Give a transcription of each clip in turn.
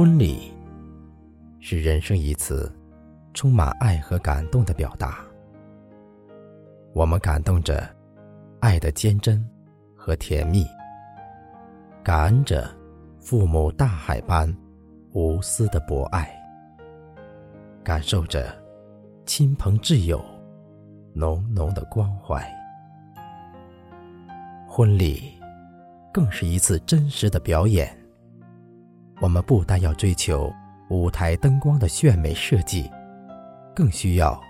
婚礼是人生一次充满爱和感动的表达。我们感动着爱的坚贞和甜蜜，感恩着父母大海般无私的博爱，感受着亲朋挚友浓浓的关怀。婚礼更是一次真实的表演。我们不但要追求舞台灯光的炫美设计，更需要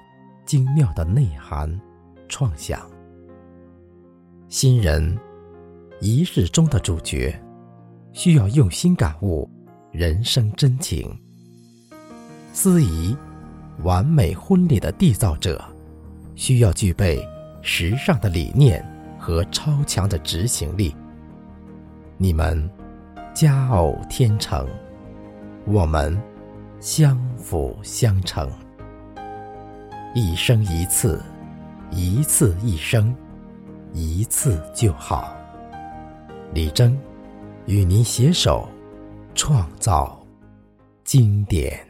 精妙的内涵。创想，新人仪式中的主角，需要用心感悟人生真情；司仪完美婚礼的缔造者，需要具备时尚的理念和超强的执行力。你们佳偶天成，我们相辅相成，一生一次。一次一生，一次就好。李征，与您携手创造经典。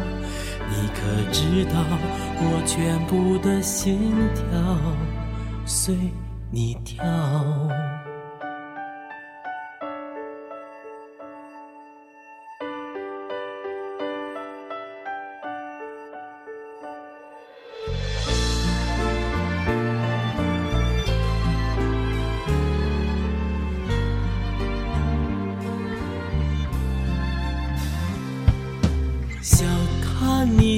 你可知道我全部的心跳随你跳？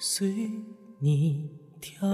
随你跳。